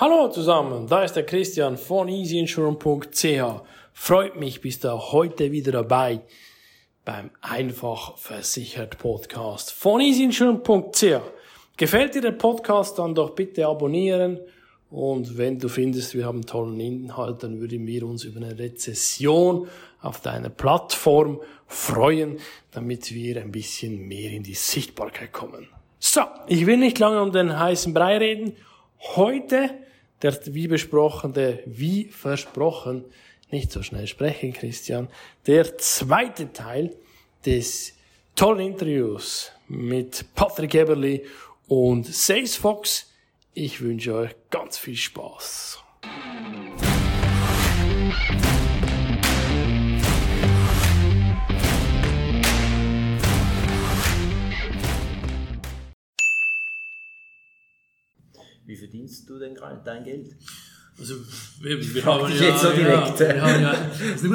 Hallo zusammen, da ist der Christian von easyinsurance.ch. Freut mich, bist du heute wieder dabei beim Einfach Versichert Podcast von easyinsurance.ch. Gefällt dir der Podcast, dann doch bitte abonnieren. Und wenn du findest, wir haben tollen Inhalt, dann würden wir uns über eine Rezession auf deiner Plattform freuen, damit wir ein bisschen mehr in die Sichtbarkeit kommen. So, ich will nicht lange um den heißen Brei reden. Heute der wie besprochen, der wie versprochen, nicht so schnell sprechen, Christian, der zweite Teil des tollen Interviews mit Patrick Eberly und Sales Fox. Ich wünsche euch ganz viel Spaß. Wie verdienst du denn gerade dein Geld? Also, wir, wir haben ja, jetzt so direkt. Ja, wir haben ja,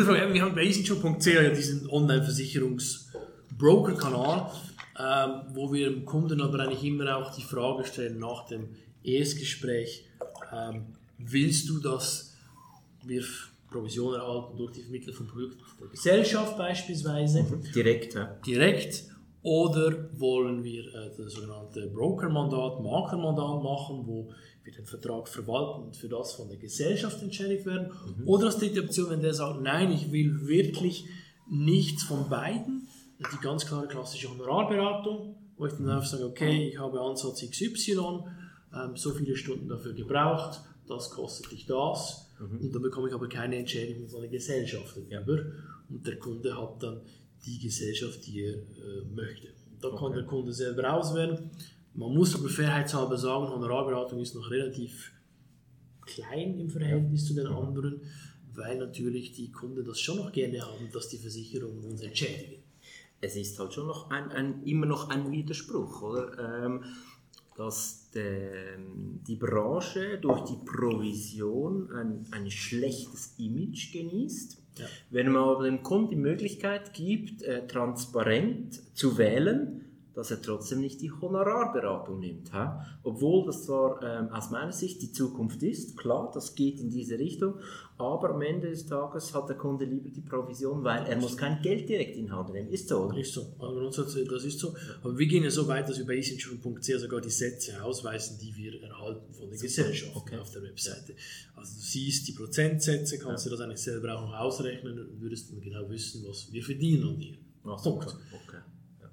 Frage. Wir haben bei easyshop.ch ja diesen Online-Versicherungs-Broker-Kanal, ähm, wo wir dem Kunden aber eigentlich immer auch die Frage stellen nach dem Erstgespräch, ähm, willst du, dass wir Provision erhalten durch die Vermittlung von Produkten der Gesellschaft beispielsweise? Mhm. Direkt, ja. Direkt. Oder wollen wir äh, das sogenannte Broker-Mandat, Maklermandat machen, wo wir den Vertrag verwalten und für das von der Gesellschaft entschädigt werden? Mhm. Oder als dritte Option, wenn der sagt, nein, ich will wirklich nichts von beiden, die ganz klare klassische Honorarberatung, wo ich dann einfach sage, okay, ich habe Ansatz XY, ähm, so viele Stunden dafür gebraucht, das kostet dich das mhm. und dann bekomme ich aber keine Entschädigung von der Gesellschaft darüber und der Kunde hat dann die Gesellschaft, die er äh, möchte. Da okay. kann der Kunde selber auswählen. Man muss aber fairheitshalber sagen, Honorarberatung ist noch relativ klein im Verhältnis zu den anderen, weil natürlich die Kunden das schon noch gerne haben, dass die Versicherungen uns entschädigen. Es ist halt schon noch ein, ein immer noch ein Widerspruch, oder? Ähm, dass de, die Branche durch die Provision ein, ein schlechtes Image genießt ja. Wenn man aber dem Kunden die Möglichkeit gibt, äh, transparent zu wählen, dass er trotzdem nicht die Honorarberatung nimmt. He? Obwohl das zwar ähm, aus meiner Sicht die Zukunft ist, klar, das geht in diese Richtung, aber am Ende des Tages hat der Kunde lieber die Provision, weil er muss kein Geld direkt in Hand nehmen. Ist so, oder? Ist so. Also das ist so. Aber wir gehen ja so weit, dass wir bei easyinsurance.ch sogar die Sätze ausweisen, die wir erhalten von der Gesellschaft okay. auf der Webseite. Also du siehst die Prozentsätze, kannst ja. du das eigentlich selber auch noch ausrechnen und würdest dann genau wissen, was wir verdienen an dir. Ach, Punkt. Okay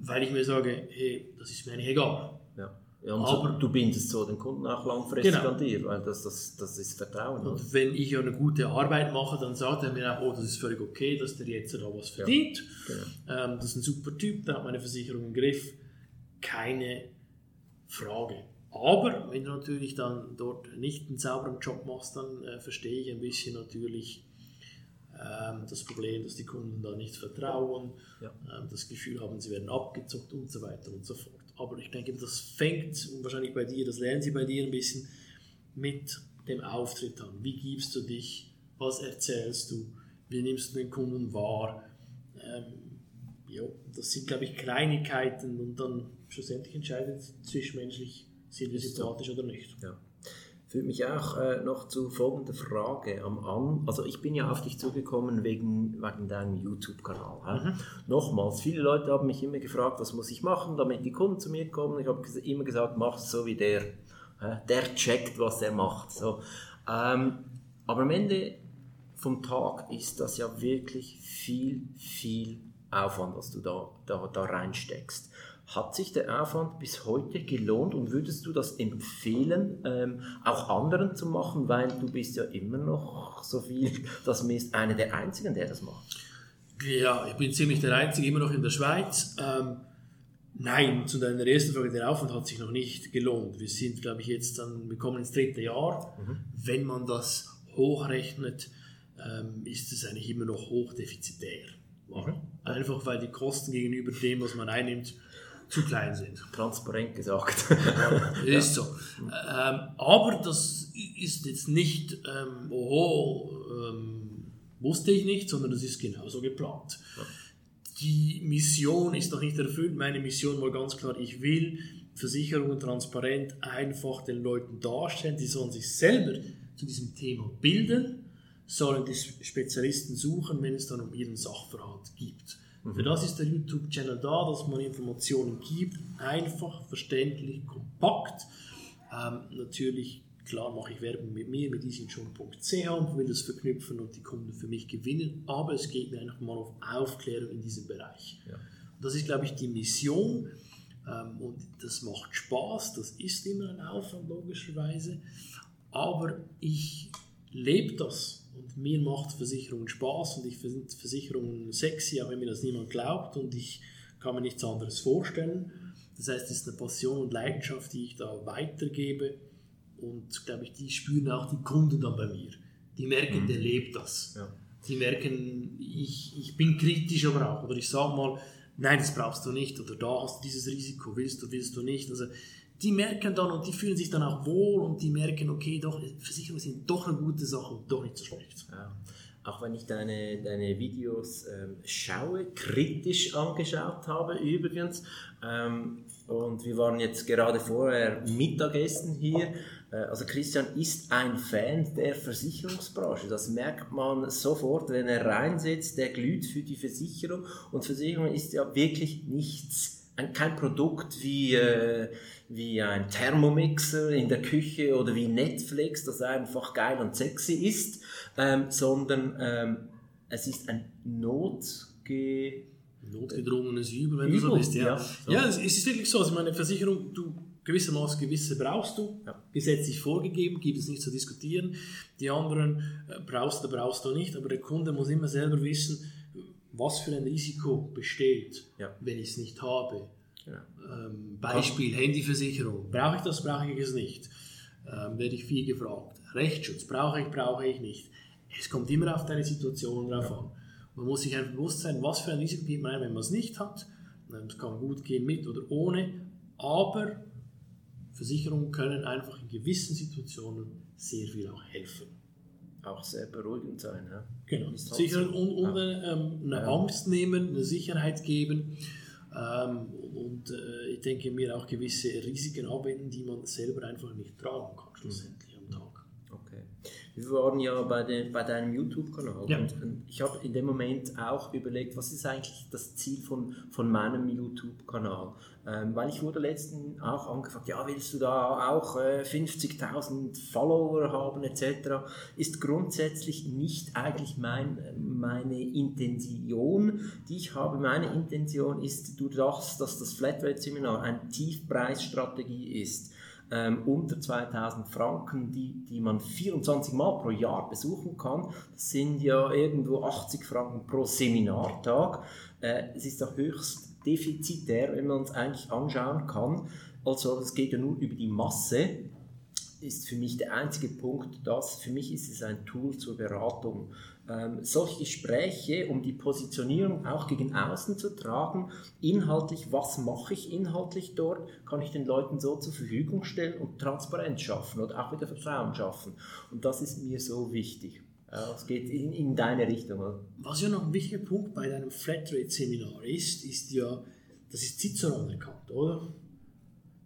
weil ich mir sage, hey, das ist mir nicht egal. Ja. Ja, aber, so, du bindest so den Kunden auch langfristig genau. an dir, weil das, das, das ist Vertrauen. Und oder? wenn ich eine gute Arbeit mache, dann sagt er mir auch, oh, das ist völlig okay, dass der jetzt da was verdient. Ja, genau. ähm, das ist ein super Typ, der hat meine Versicherung im Griff. Keine Frage. Aber wenn du natürlich dann dort nicht einen sauberen Job machst, dann äh, verstehe ich ein bisschen natürlich, das Problem, dass die Kunden da nicht vertrauen, ja. ähm, das Gefühl haben, sie werden abgezockt und so weiter und so fort. Aber ich denke, das fängt wahrscheinlich bei dir, das lernen sie bei dir ein bisschen mit dem Auftritt an. Wie gibst du dich? Was erzählst du? Wie nimmst du den Kunden wahr? Ähm, ja, das sind, glaube ich, Kleinigkeiten und dann schlussendlich entscheidet zwischenmenschlich, sind wir sympathisch oder nicht. Ja führt mich auch äh, noch zu folgender Frage am An. Also ich bin ja auf dich zugekommen wegen, wegen deinem YouTube-Kanal. Mhm. Nochmals, viele Leute haben mich immer gefragt, was muss ich machen, damit die Kunden zu mir kommen. Ich habe immer gesagt, mach es so wie der. Der checkt, was er macht. So. Ähm, aber am Ende vom Tag ist das ja wirklich viel, viel Aufwand, was du da, da, da reinsteckst. Hat sich der Aufwand bis heute gelohnt und würdest du das empfehlen, ähm, auch anderen zu machen, weil du bist ja immer noch so viel, das bist einer der Einzigen, der das macht? Ja, ich bin ziemlich der Einzige, immer noch in der Schweiz. Ähm, nein, zu deiner ersten Frage, der Aufwand hat sich noch nicht gelohnt. Wir sind, glaube ich, jetzt dann, wir kommen ins dritte Jahr. Mhm. Wenn man das hochrechnet, ähm, ist es eigentlich immer noch hochdefizitär. Mhm. Einfach weil die Kosten gegenüber dem, was man einnimmt, zu klein sind. Transparent gesagt. ja, ist so. Ähm, aber das ist jetzt nicht, ähm, oho, ähm, wusste ich nicht, sondern das ist genauso geplant. Ja. Die Mission ist noch nicht erfüllt. Meine Mission war ganz klar, ich will Versicherungen transparent einfach den Leuten darstellen. Die sollen sich selber zu diesem Thema bilden, sollen die Spezialisten suchen, wenn es dann um ihren Sachverhalt gibt. Mhm. Für das ist der YouTube-Channel da, dass man Informationen gibt, einfach, verständlich, kompakt. Ähm, natürlich, klar mache ich Werbung mit mir, mit easyinsurance.ch und will das verknüpfen und die Kunden für mich gewinnen, aber es geht mir einfach mal auf Aufklärung in diesem Bereich. Ja. Das ist, glaube ich, die Mission ähm, und das macht Spaß, das ist immer ein Aufwand logischerweise, aber ich lebe das und mir macht Versicherungen Spaß und ich finde Versicherungen sexy, auch wenn mir das niemand glaubt und ich kann mir nichts anderes vorstellen. Das heißt, es ist eine Passion und Leidenschaft, die ich da weitergebe und glaube ich, die spüren auch die Kunden dann bei mir. Die merken, mhm. der lebt das. Ja. Die merken, ich, ich bin kritisch aber auch. Oder ich sage mal, nein, das brauchst du nicht. Oder da hast du dieses Risiko, willst du, willst du nicht. Also die merken dann und die fühlen sich dann auch wohl und die merken, okay, doch, Versicherungen sind doch eine gute Sache und doch nicht so schlecht. Ja. Auch wenn ich deine, deine Videos ähm, schaue, kritisch angeschaut habe übrigens. Ähm, und wir waren jetzt gerade vorher Mittagessen hier. Äh, also Christian ist ein Fan der Versicherungsbranche. Das merkt man sofort, wenn er reinsetzt. Der glüht für die Versicherung. Und Versicherung ist ja wirklich nichts, ein, kein Produkt wie... Äh, wie ein Thermomixer in der Küche oder wie Netflix, das einfach geil und sexy ist, ähm, sondern ähm, es ist ein Notge notgedrungenes Übel, wenn Übel, du so bist. Ja, ja, so. ja es, ist wirklich so. Also meine Versicherung, du gewissermaßen gewisse brauchst du, ja. gesetzlich vorgegeben, gibt es nicht zu diskutieren. Die anderen äh, brauchst du, brauchst du nicht, aber der Kunde muss immer selber wissen, was für ein Risiko besteht, ja. wenn ich es nicht habe. Ja. Ähm, Beispiel Handyversicherung. Brauche ich das, brauche ich es nicht? Ähm, werde ich viel gefragt. Rechtsschutz brauche ich, brauche ich nicht. Es kommt immer auf deine Situation drauf ja. an. Man muss sich einfach bewusst sein, was für ein Risiko gibt man ein, wenn man es nicht hat. Es kann gut gehen mit oder ohne, aber Versicherungen können einfach in gewissen Situationen sehr viel auch helfen. Auch sehr beruhigend sein. Ja? Genau. Sichern und, und ja. ähm, eine Angst nehmen, eine Sicherheit geben. Ähm, und äh, ich denke mir auch gewisse Risiken abwenden, die man selber einfach nicht tragen kann, schlussendlich Tag. Okay. Wir waren ja bei, de, bei deinem YouTube-Kanal ja. und ich habe in dem Moment auch überlegt, was ist eigentlich das Ziel von, von meinem YouTube-Kanal? Ähm, weil ich wurde letztens auch angefragt, ja, willst du da auch äh, 50.000 Follower haben etc. Ist grundsätzlich nicht eigentlich mein, meine Intention, die ich habe. Meine Intention ist durch das, dass das Flatrate-Seminar eine Tiefpreisstrategie ist, ähm, unter 2000 Franken, die, die man 24 Mal pro Jahr besuchen kann. Das sind ja irgendwo 80 Franken pro Seminartag. Äh, es ist auch höchst defizitär, wenn man es eigentlich anschauen kann. Also es geht ja nur über die Masse, ist für mich der einzige Punkt, dass für mich ist es ein Tool zur Beratung. Ähm, solche Gespräche, um die Positionierung auch gegen außen zu tragen, inhaltlich, was mache ich inhaltlich dort, kann ich den Leuten so zur Verfügung stellen und Transparenz schaffen oder auch wieder Vertrauen schaffen. Und das ist mir so wichtig. Ja, es geht in, in deine Richtung. Oder? Was ja noch ein wichtiger Punkt bei deinem Flatrate-Seminar ist, ist ja, das ist Cicero anerkannt, oder?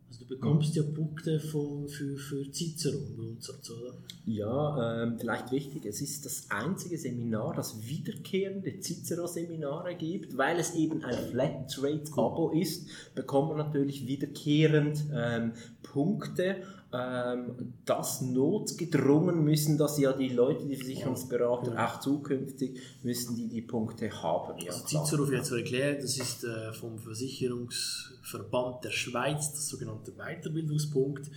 Also du bekommst ja Punkte von, für, für Cicero Grundsatz, oder? Ja, ähm, vielleicht wichtig, es ist das einzige Seminar, das wiederkehrende Cicero-Seminare gibt, weil es eben ein Flatrate-Abo ist, bekommt man natürlich wiederkehrend ähm, Punkte ähm, das notgedrungen müssen dass ja die Leute, die Versicherungsberater, ja. auch zukünftig müssen die die Punkte haben. Ja, also Cicero vielleicht zu erklären, das ist äh, vom Versicherungsverband der Schweiz, das sogenannte Weiterbildungspunkt,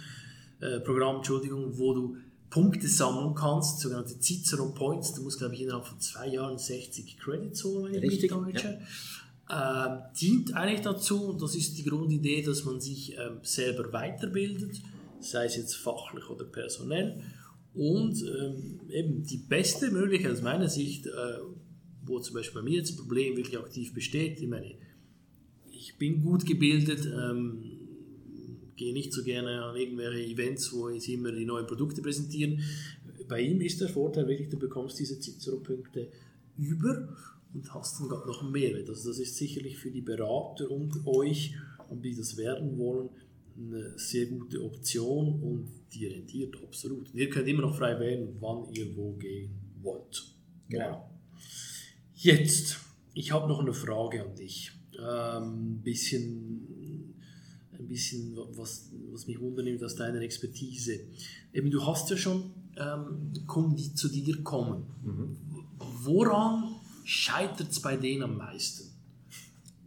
äh, Programm, Entschuldigung, wo du Punkte sammeln kannst, sogenannte Cicero Points. Du musst, glaube ich, innerhalb von zwei Jahren 60 Credits holen, wenn ich mich täusche. Ja. Äh, dient eigentlich dazu, und das ist die Grundidee, dass man sich äh, selber weiterbildet sei es jetzt fachlich oder personell. Und ähm, eben die beste Möglichkeit aus meiner Sicht, äh, wo zum Beispiel bei mir jetzt ein Problem wirklich aktiv besteht, ich meine, ich bin gut gebildet, ähm, gehe nicht so gerne an irgendwelche Events, wo jetzt immer die neuen Produkte präsentieren. Bei ihm ist der Vorteil wirklich, du bekommst diese Cicero-Punkte über und hast dann noch mehr. Also das ist sicherlich für die Berater und euch, und die das werden wollen, eine sehr gute Option und die rentiert absolut. Ihr könnt immer noch frei wählen, wann ihr wo gehen wollt. Genau. Jetzt, ich habe noch eine Frage an dich. Ähm, bisschen, ein bisschen, was, was mich wundernimmt aus deiner Expertise. Eben, du hast ja schon ähm, Kunden, die zu dir kommen. Mhm. Woran scheitert es bei denen am meisten?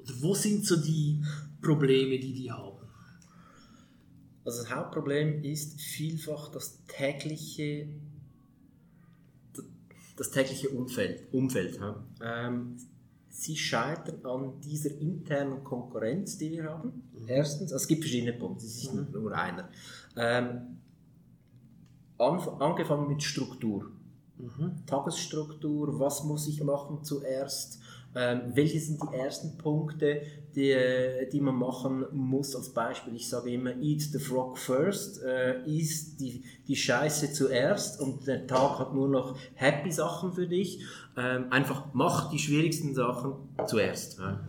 Oder wo sind so die Probleme, die die haben? Also das Hauptproblem ist vielfach das tägliche, das tägliche Umfeld. Umfeld ja. ähm, sie scheitern an dieser internen Konkurrenz, die wir haben. Mhm. Erstens, also es gibt verschiedene Punkte, es ist nicht nur einer. Ähm, angefangen mit Struktur. Mhm. Tagesstruktur, was muss ich machen zuerst? Ähm, welche sind die ersten Punkte, die, die man machen muss? Als Beispiel, ich sage immer, eat the frog first, äh, isst die, die Scheiße zuerst und der Tag hat nur noch happy Sachen für dich. Ähm, einfach mach die schwierigsten Sachen zuerst. Ja.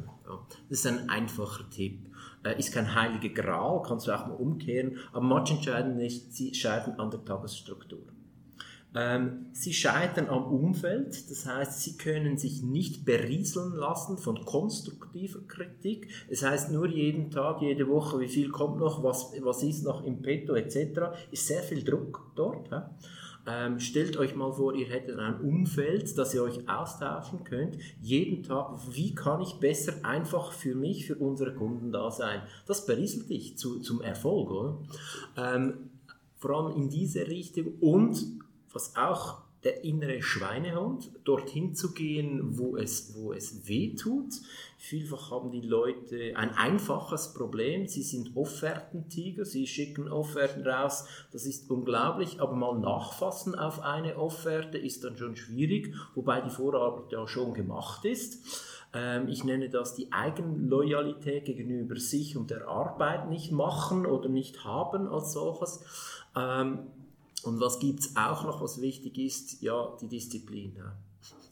Das ist ein einfacher Tipp. Äh, ist kein heiliger Gral, kannst du auch mal umkehren, aber manche entscheiden nicht, sie scheiden an der Tagesstruktur. Ähm, sie scheitern am Umfeld, das heißt, sie können sich nicht berieseln lassen von konstruktiver Kritik. Es heißt nur jeden Tag, jede Woche, wie viel kommt noch, was, was ist noch im Petto etc. Ist sehr viel Druck dort. Ja? Ähm, stellt euch mal vor, ihr hättet ein Umfeld, das ihr euch austauschen könnt. Jeden Tag, wie kann ich besser einfach für mich, für unsere Kunden da sein? Das berieselt dich zu, zum Erfolg, oder? Ähm, vor allem in diese Richtung und was auch der innere Schweinehund, dorthin zu gehen, wo es, wo es weh tut. Vielfach haben die Leute ein einfaches Problem. Sie sind Offertentiger, sie schicken Offerten raus. Das ist unglaublich, aber mal nachfassen auf eine Offerte ist dann schon schwierig, wobei die Vorarbeit ja schon gemacht ist. Ähm, ich nenne das die Eigenloyalität gegenüber sich und der Arbeit nicht machen oder nicht haben als solches. Und was gibt es auch noch, was wichtig ist? Ja, die Disziplin.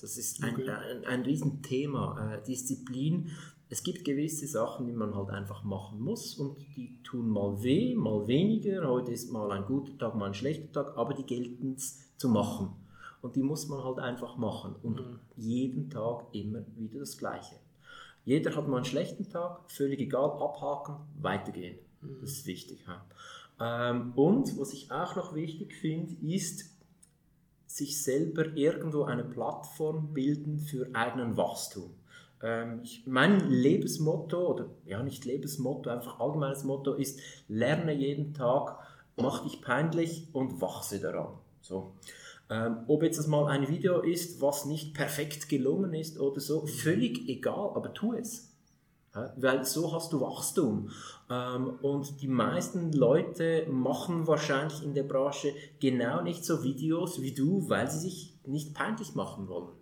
Das ist ein, okay. ein, ein Riesenthema. Äh, Disziplin. Es gibt gewisse Sachen, die man halt einfach machen muss und die tun mal weh, mal weniger. Heute ist mal ein guter Tag, mal ein schlechter Tag, aber die gelten es zu machen. Und die muss man halt einfach machen. Und mhm. jeden Tag immer wieder das Gleiche. Jeder hat mal einen schlechten Tag, völlig egal, abhaken, weitergehen. Mhm. Das ist wichtig. Ja. Ähm, und was ich auch noch wichtig finde, ist, sich selber irgendwo eine Plattform bilden für eigenen Wachstum. Ähm, mein Lebensmotto, oder ja nicht Lebensmotto, einfach allgemeines Motto ist, lerne jeden Tag, mach dich peinlich und wachse daran. So. Ähm, ob jetzt das mal ein Video ist, was nicht perfekt gelungen ist oder so, völlig egal, aber tu es. Weil so hast du Wachstum. Ähm, und die meisten Leute machen wahrscheinlich in der Branche genau nicht so Videos wie du, weil sie sich nicht peinlich machen wollen.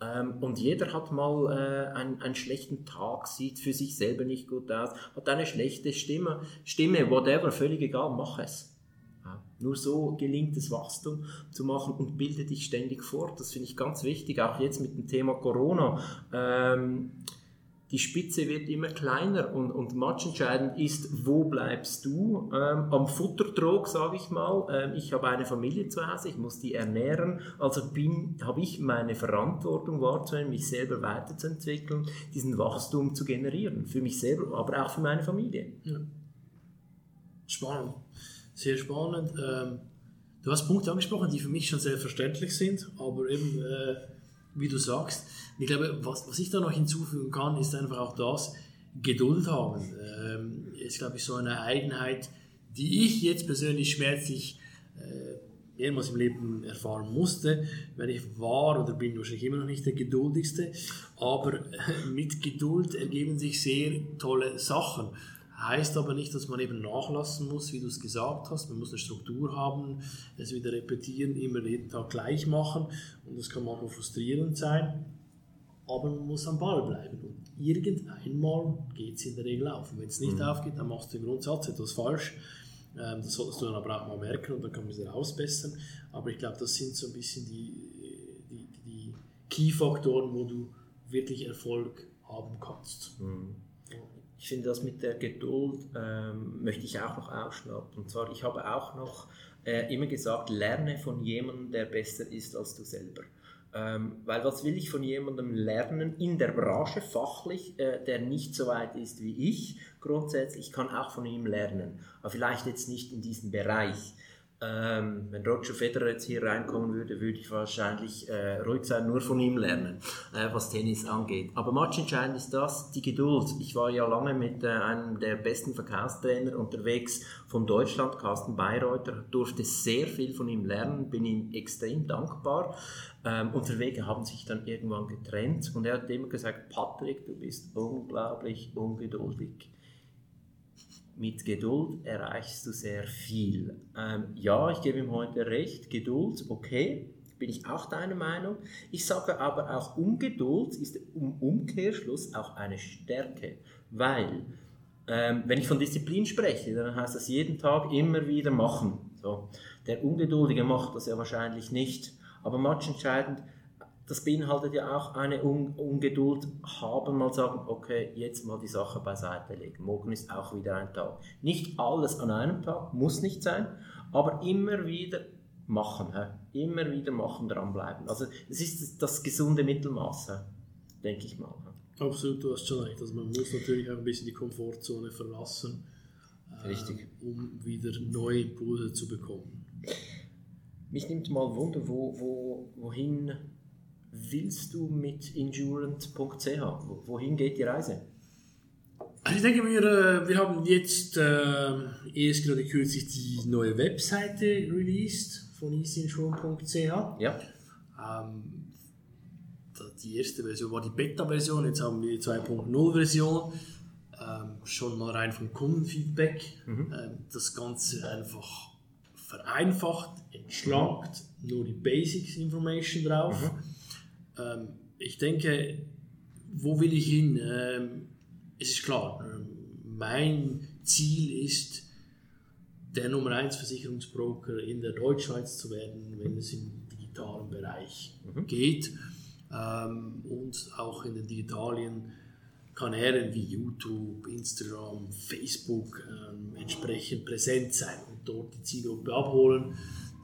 Ähm, und jeder hat mal äh, einen, einen schlechten Tag, sieht für sich selber nicht gut aus, hat eine schlechte Stimme, Stimme, whatever, völlig egal, mach es. Nur so gelingt es, Wachstum zu machen und bilde dich ständig fort. Das finde ich ganz wichtig, auch jetzt mit dem Thema Corona. Ähm, die Spitze wird immer kleiner und, und matchentscheidend ist, wo bleibst du? Ähm, am Futtertrog, sage ich mal. Ähm, ich habe eine Familie zu Hause, ich muss die ernähren, also habe ich meine Verantwortung wahrzunehmen, mich selber weiterzuentwickeln, diesen Wachstum zu generieren, für mich selber, aber auch für meine Familie. Ja. Spannend, sehr spannend. Ähm, du hast Punkte angesprochen, die für mich schon selbstverständlich sind, aber eben, äh, wie du sagst, ich glaube, was, was ich da noch hinzufügen kann, ist einfach auch das, Geduld haben. Ähm, ist, glaube ich, so eine Eigenheit, die ich jetzt persönlich schmerzlich äh, mehrmals im Leben erfahren musste, weil ich war oder bin wahrscheinlich immer noch nicht der geduldigste, aber mit Geduld ergeben sich sehr tolle Sachen. Heißt aber nicht, dass man eben nachlassen muss, wie du es gesagt hast. Man muss eine Struktur haben, es wieder repetieren, immer jeden Tag gleich machen und das kann manchmal frustrierend sein aber man muss am Ball bleiben. Und irgendeinmal geht es in der Regel auf. Und wenn es nicht mhm. aufgeht, dann machst du im Grundsatz etwas falsch. Ähm, das solltest du dann aber auch mal merken und dann kann man es wieder ausbessern. Aber ich glaube, das sind so ein bisschen die, die, die Key-Faktoren, wo du wirklich Erfolg haben kannst. Mhm. Ich finde das mit der Geduld ähm, möchte ich auch noch ausschnappen. Und zwar, ich habe auch noch äh, immer gesagt, lerne von jemandem, der besser ist als du selber. Ähm, weil was will ich von jemandem lernen in der Branche fachlich, äh, der nicht so weit ist wie ich? Grundsätzlich, ich kann auch von ihm lernen, aber vielleicht jetzt nicht in diesem Bereich. Ähm, wenn Roger Federer jetzt hier reinkommen würde, würde ich wahrscheinlich äh, ruhig sein, nur von ihm lernen, äh, was Tennis angeht. Aber entscheidend ist das, die Geduld. Ich war ja lange mit äh, einem der besten Verkaufstrainer unterwegs von Deutschland, Carsten Bayreuther, durfte sehr viel von ihm lernen, bin ihm extrem dankbar. Ähm, unsere Wege haben sich dann irgendwann getrennt und er hat immer gesagt, Patrick, du bist unglaublich ungeduldig mit Geduld erreichst du sehr viel. Ähm, ja, ich gebe ihm heute recht, Geduld, okay, bin ich auch deiner Meinung. Ich sage aber auch, Ungeduld ist im Umkehrschluss auch eine Stärke, weil ähm, wenn ich von Disziplin spreche, dann heißt das jeden Tag immer wieder machen. So. Der Ungeduldige macht das ja wahrscheinlich nicht, aber match entscheidend, das beinhaltet ja auch eine Un Ungeduld haben, mal sagen, okay, jetzt mal die Sache beiseite legen. Morgen ist auch wieder ein Tag. Nicht alles an einem Tag, muss nicht sein, aber immer wieder machen. He? Immer wieder machen, dranbleiben. Also es ist das gesunde Mittelmaß, denke ich mal. He? Absolut, du hast schon recht. Also man muss natürlich auch ein bisschen die Komfortzone verlassen, Richtig. Äh, um wieder neue Impulse zu bekommen. Mich nimmt mal Wunder, wo, wo, wohin willst du mit endurance.ch? Wohin geht die Reise? Also ich denke, wir, äh, wir haben jetzt äh, erst gerade kürzlich die neue Webseite released von easyinsure.ch. Ja. Ähm, die erste Version war die Beta-Version, jetzt haben wir die 2.0-Version. Ähm, schon mal rein vom Kundenfeedback. Mhm. Ähm, das Ganze einfach vereinfacht, entschlankt, nur die Basics Information drauf. Mhm ich denke, wo will ich hin? Ähm, es ist klar, ähm, mein Ziel ist, der Nummer 1 Versicherungsbroker in der Deutschschweiz zu werden, wenn es im digitalen Bereich mhm. geht ähm, und auch in den digitalen Kanälen wie YouTube, Instagram, Facebook ähm, entsprechend präsent sein und dort die Zielgruppe abholen,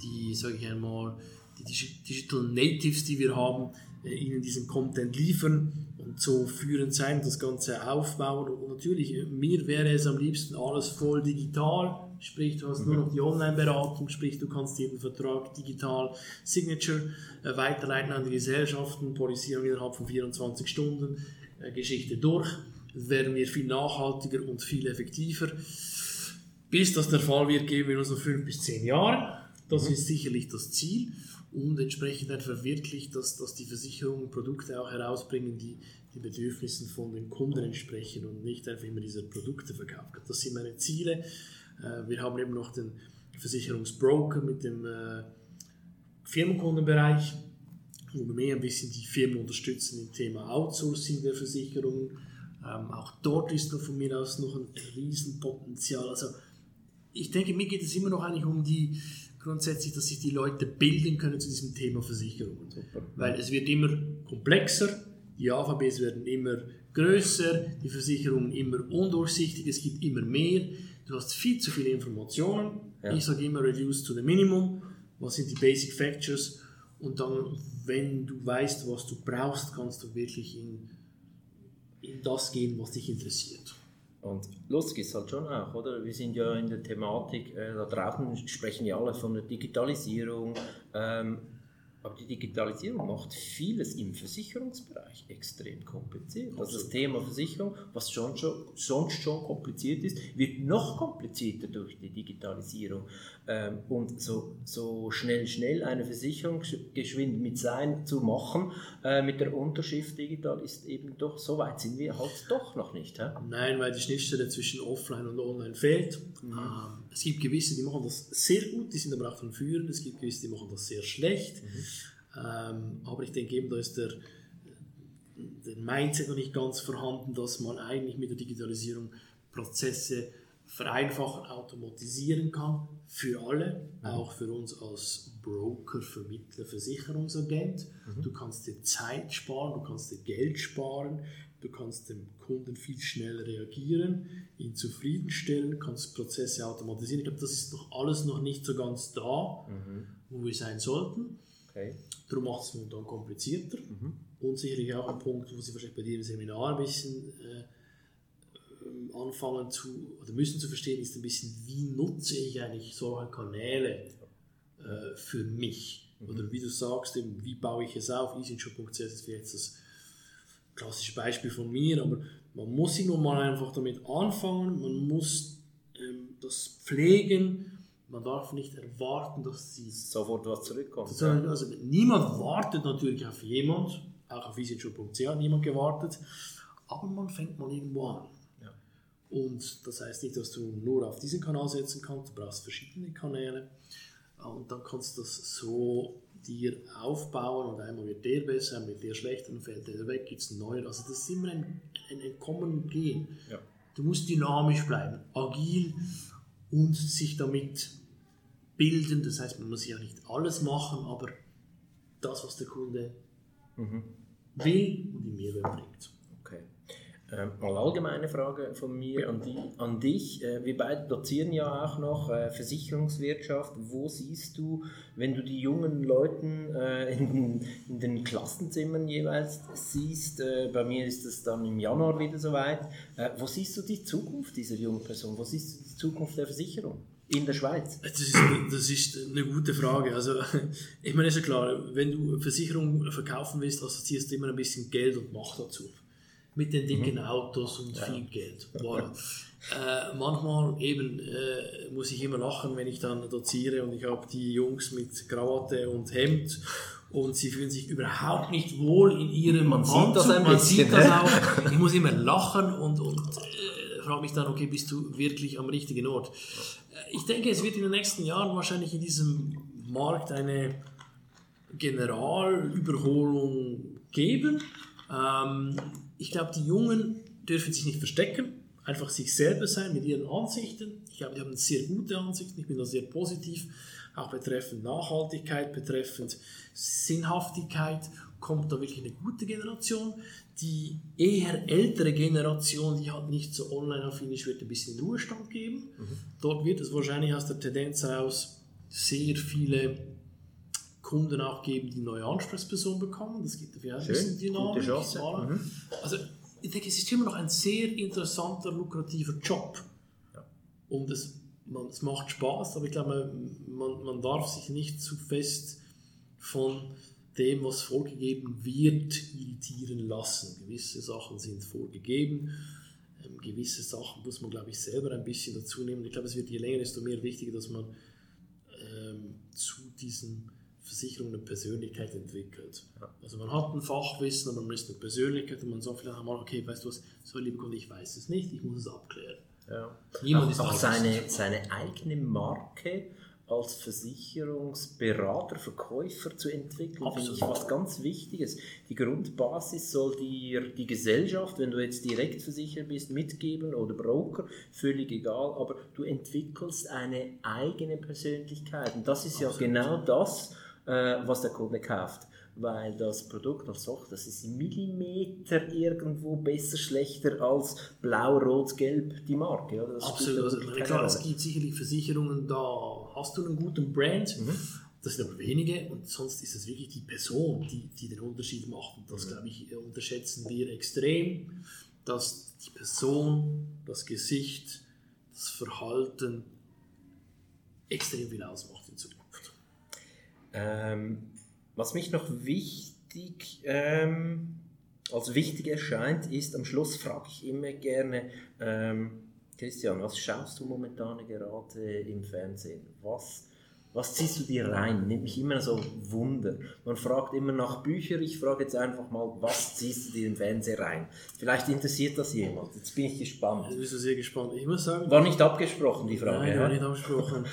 die, sage ich einmal, die Digital Natives, die wir haben, ihnen diesen Content liefern und so führend sein, das Ganze aufbauen. Und natürlich, äh, mir wäre es am liebsten alles voll digital, sprich du hast mhm. nur noch die Online-Beratung, sprich du kannst jeden Vertrag digital, Signature äh, weiterleiten an die Gesellschaften, Polisierung innerhalb von 24 Stunden, äh, Geschichte durch. Das wäre mir viel nachhaltiger und viel effektiver. Bis das der Fall wird, geben wir uns noch 5 bis 10 Jahre. Das mhm. ist sicherlich das Ziel und entsprechend dann verwirklicht, dass, dass die Versicherungen Produkte auch herausbringen, die den Bedürfnissen von den Kunden entsprechen und nicht einfach immer diese Produkte verkaufen. Das sind meine Ziele. Äh, wir haben eben noch den Versicherungsbroker mit dem äh, Firmenkundenbereich, wo wir mehr ein bisschen die Firmen unterstützen im Thema Outsourcing der Versicherungen. Ähm, auch dort ist noch von mir aus noch ein Riesenpotenzial. Also ich denke, mir geht es immer noch eigentlich um die grundsätzlich, dass sich die Leute bilden können zu diesem Thema Versicherungen. Super. Weil es wird immer komplexer, die AVBs werden immer größer, die Versicherungen immer undurchsichtig, es gibt immer mehr, du hast viel zu viele Informationen. Ja. Ich sage immer reduce to the minimum, was sind die Basic Factors und dann, wenn du weißt, was du brauchst, kannst du wirklich in, in das gehen, was dich interessiert. Und lustig ist halt schon auch, oder? Wir sind ja in der Thematik, äh, da draußen sprechen ja alle von der Digitalisierung. Ähm, aber die Digitalisierung macht vieles im Versicherungsbereich extrem kompliziert. Also das Thema Versicherung, was schon, schon, sonst schon kompliziert ist, wird noch komplizierter durch die Digitalisierung. Ähm, und so, so schnell, schnell eine Versicherung geschwind mit sein zu machen, äh, mit der Unterschrift digital, ist eben doch, so weit sind wir halt doch noch nicht. He? Nein, weil die Schnittstelle zwischen Offline und Online fehlt. Mhm. Ähm, es gibt gewisse, die machen das sehr gut, die sind aber auch von Führen. Es gibt gewisse, die machen das sehr schlecht. Mhm. Ähm, aber ich denke eben, da ist der, der Mindset noch nicht ganz vorhanden, dass man eigentlich mit der Digitalisierung Prozesse vereinfachen, automatisieren kann für alle, mhm. auch für uns als Broker, Vermittler, Versicherungsagent. Mhm. Du kannst dir Zeit sparen, du kannst dir Geld sparen, du kannst dem Kunden viel schneller reagieren, ihn zufriedenstellen, kannst Prozesse automatisieren. Ich glaube, das ist noch alles noch nicht so ganz da, mhm. wo wir sein sollten. Okay. Darum macht es dann komplizierter. Mhm. Und sicherlich auch ein Punkt, wo Sie wahrscheinlich bei dir im Seminar ein bisschen äh, anfangen zu, oder müssen zu verstehen, ist ein bisschen, wie nutze ich eigentlich solche Kanäle äh, für mich? Mhm. Oder wie du sagst, eben, wie baue ich es auf? easyshop.ch ist jetzt das klassische Beispiel von mir, aber man muss sich nun mal einfach damit anfangen, man muss ähm, das pflegen, man darf nicht erwarten, dass sie sofort was zurückkommt. Also, niemand wartet natürlich auf jemand, auch auf easyshop.ch hat niemand gewartet, aber man fängt mal irgendwo an. Und das heißt nicht, dass du nur auf diesen Kanal setzen kannst, du brauchst verschiedene Kanäle und dann kannst du das so dir aufbauen und einmal wird der besser, einmal wird der schlechter, dann fällt der weg, gibt es einen neuen. Also das ist immer ein, ein, ein Kommen und Gehen. Ja. Du musst dynamisch bleiben, agil und sich damit bilden. Das heißt, man muss ja nicht alles machen, aber das, was der Kunde mhm. will und die Mehrwert bringt. Ähm, mal allgemeine Frage von mir an, die, an dich. Äh, wir beide dozieren ja auch noch äh, Versicherungswirtschaft. Wo siehst du, wenn du die jungen Leute äh, in, in, den Klassenzimmern jeweils siehst, äh, bei mir ist es dann im Januar wieder soweit, äh, wo siehst du die Zukunft dieser jungen Person? Wo siehst du die Zukunft der Versicherung? In der Schweiz? Das ist, das ist eine gute Frage. Also, ich meine, ist ja klar, wenn du Versicherung verkaufen willst, assoziierst du immer ein bisschen Geld und Macht dazu mit den dicken mhm. Autos und ja. viel Geld. Voilà. äh, manchmal eben äh, muss ich immer lachen, wenn ich dann doziere und ich habe die Jungs mit Krawatte und Hemd und sie fühlen sich überhaupt nicht wohl in ihrem Man Anzug. sieht das ein Man bisschen, sieht das auch. Ich muss immer lachen und, und äh, frage mich dann, okay, bist du wirklich am richtigen Ort? Äh, ich denke, es wird in den nächsten Jahren wahrscheinlich in diesem Markt eine Generalüberholung geben. Ähm, ich glaube, die Jungen dürfen sich nicht verstecken, einfach sich selber sein mit ihren Ansichten. Ich glaube, die haben sehr gute Ansichten, ich bin da sehr positiv, auch betreffend Nachhaltigkeit, betreffend Sinnhaftigkeit kommt da wirklich eine gute Generation. Die eher ältere Generation, die hat nicht so online-affin ist, wird ein bisschen Ruhestand geben. Mhm. Dort wird es wahrscheinlich aus der Tendenz heraus sehr viele Kunden auch geben, die neue Ansprechpersonen bekommen. Das gibt dafür ein bisschen Dynamik. Mhm. Also ich denke, es ist immer noch ein sehr interessanter, lukrativer Job. Ja. Und es, man, es macht Spaß, aber ich glaube, man, man darf sich nicht zu fest von dem, was vorgegeben wird, irritieren lassen. Gewisse Sachen sind vorgegeben, ähm, gewisse Sachen muss man, glaube ich, selber ein bisschen dazu nehmen. Ich glaube, es wird je länger, desto mehr wichtiger, dass man ähm, zu diesen Versicherung eine Persönlichkeit entwickelt. Ja. Also man hat ein Fachwissen, aber man ist eine Persönlichkeit und man sagt vielleicht einmal, okay, weißt du was, so liebe Kunde, ich weiß es nicht, ich muss es abklären. Ja. Niemand auch, ist auch seine, seine eigene Marke als Versicherungsberater, Verkäufer zu entwickeln, finde ich was ganz Wichtiges. Die Grundbasis soll dir die Gesellschaft, wenn du jetzt Direktversicherer bist, mitgeben oder Broker, völlig egal, aber du entwickelst eine eigene Persönlichkeit. Und das ist Absolut. ja genau das, äh, was der Kunde kauft. Weil das Produkt als solches, das ist Millimeter irgendwo besser, schlechter als blau, rot, gelb die Marke. Oder? Das Absolut. Also, klar, es gibt sicherlich Versicherungen, da hast du einen guten Brand. Mhm. Das sind aber wenige und sonst ist es wirklich die Person, die, die den Unterschied macht. Und das, mhm. glaube ich, unterschätzen wir extrem, dass die Person, das Gesicht, das Verhalten extrem viel ausmacht in Zukunft. Ähm, was mich noch wichtig, ähm, als wichtig erscheint, ist, am Schluss frage ich immer gerne, ähm, Christian, was schaust du momentan gerade im Fernsehen? Was was ziehst du dir rein? Nimmt mich immer so Wunder. Man fragt immer nach Büchern. Ich frage jetzt einfach mal, was ziehst du dir im Fernsehen rein? Vielleicht interessiert das jemand. Jetzt bin ich gespannt. Jetzt bist du sehr gespannt. Ich muss sagen. War nicht abgesprochen, die Frage. Nein, war nicht abgesprochen.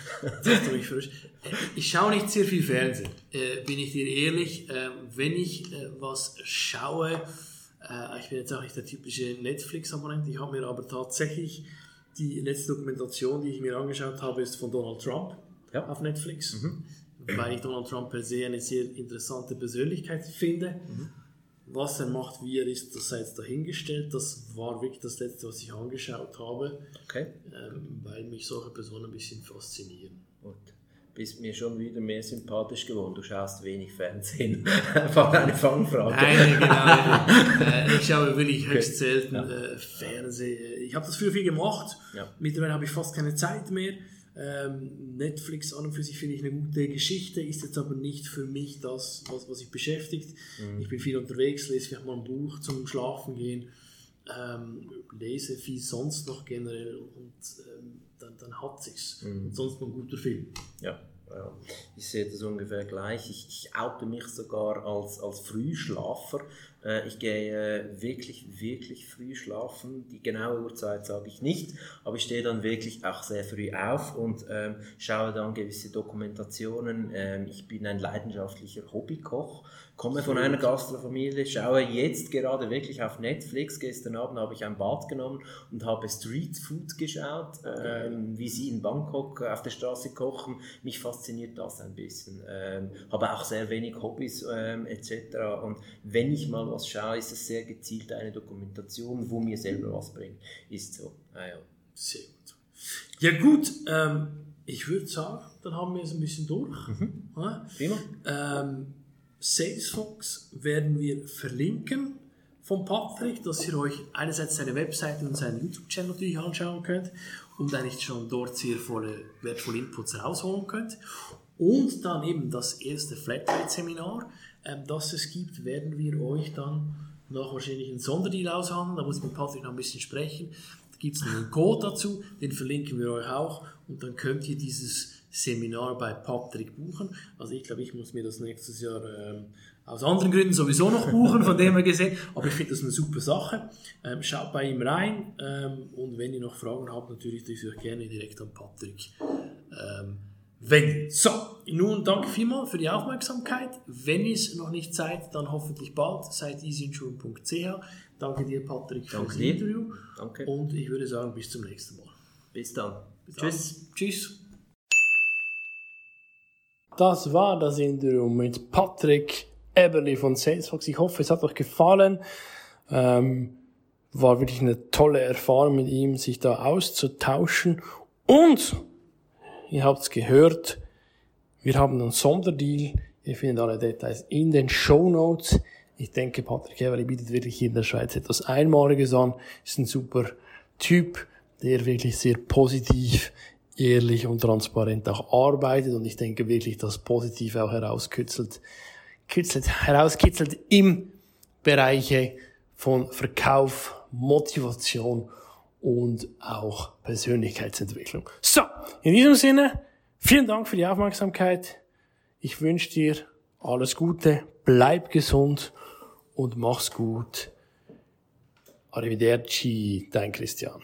ich schaue nicht sehr viel Fernsehen. Äh, bin ich dir ehrlich. Äh, wenn ich äh, was schaue, äh, ich bin jetzt auch nicht der typische Netflix-Abonnent. Ich habe mir aber tatsächlich die letzte Dokumentation, die ich mir angeschaut habe, ist von Donald Trump ja. auf Netflix, mhm. weil ich Donald Trump per se eine sehr interessante Persönlichkeit finde. Mhm. Was er macht, wie er ist, das sei jetzt dahingestellt. Das war wirklich das Letzte, was ich angeschaut habe, Okay. ähm, weil mich solche Personen ein bisschen faszinieren. Gut. Bist mir schon wieder mehr sympathisch geworden. Du schaust wenig Fernsehen. Einfach eine Fangfrage. Nein, genau. äh, ich schaue wirklich höchst selten äh, Fernsehen. Ich habe das früher viel gemacht. Ja. Mittlerweile habe ich fast keine Zeit mehr. Ähm, Netflix an und für sich finde ich eine gute Geschichte, ist jetzt aber nicht für mich das, was, was mich beschäftigt. Ich bin viel unterwegs, lese vielleicht mal ein Buch zum Schlafen gehen, ähm, lese viel sonst noch generell und ähm, dann, dann hat sich's. Und sonst noch ein guter Film. Ja, ja. ich sehe das ungefähr gleich. Ich, ich oute mich sogar als, als Frühschlafer. Äh, ich gehe äh, wirklich, wirklich früh schlafen. Die genaue Uhrzeit sage ich nicht, aber ich stehe dann wirklich auch sehr früh auf und ähm, schaue dann gewisse Dokumentationen. Ähm, ich bin ein leidenschaftlicher Hobbykoch, komme von einer Gastrofamilie, schaue jetzt gerade wirklich auf Netflix. Gestern Abend habe ich ein Bad genommen und habe Street Food geschaut, ähm, wie sie in Bangkok auf der Straße kochen. Mich fasziniert das ein bisschen. Ähm, habe auch sehr wenig Hobbys ähm, etc. Und wenn ich mal was schaue, ist es sehr gezielt eine Dokumentation, wo mir selber was bringt. Ist so. Ah, ja. Sehr gut. Ja gut, ähm, ich würde sagen, dann haben wir es ein bisschen durch. Ja? Prima. Ähm, Salesforce werden wir verlinken von Patrick, dass ihr euch einerseits seine Webseite und seinen YouTube-Channel natürlich anschauen könnt und eigentlich schon dort sehr volle, wertvolle Inputs rausholen könnt. Und dann eben das erste Flatrate-Seminar, ähm, das es gibt, werden wir euch dann noch wahrscheinlich einen Sonderdeal aushandeln. Da muss ich mit Patrick noch ein bisschen sprechen. Da gibt es einen Code dazu, den verlinken wir euch auch und dann könnt ihr dieses Seminar bei Patrick buchen. Also ich glaube, ich muss mir das nächstes Jahr ähm, aus anderen Gründen sowieso noch buchen, von dem her gesehen. Aber ich finde das eine super Sache. Ähm, schaut bei ihm rein ähm, und wenn ihr noch Fragen habt, natürlich dürft ihr euch gerne direkt an Patrick wenden. So, nun danke vielmals für die Aufmerksamkeit. Wenn es noch nicht seid, dann hoffentlich bald. Seid easyinsurance.ch. Danke dir, Patrick, für Danke das dir. Interview. Danke. Und ich würde sagen, bis zum nächsten Mal. Bis dann. Bis Tschüss. dann. Tschüss. Das war das Interview mit Patrick Eberly von Salesforce. Ich hoffe, es hat euch gefallen. Ähm, war wirklich eine tolle Erfahrung mit ihm, sich da auszutauschen. Und, ihr habt's gehört, wir haben einen Sonderdeal. Ihr findet alle Details in den Show Notes. Ich denke, Patrick Eberly bietet wirklich in der Schweiz etwas Einmaliges an. Ist ein super Typ, der wirklich sehr positiv, ehrlich und transparent auch arbeitet. Und ich denke wirklich, das Positive auch herauskitzelt, kitzelt, herauskitzelt im Bereiche von Verkauf, Motivation und auch Persönlichkeitsentwicklung. So, in diesem Sinne, vielen Dank für die Aufmerksamkeit. Ich wünsche dir alles Gute, bleib gesund und mach's gut. Arrivederci, dein Christian.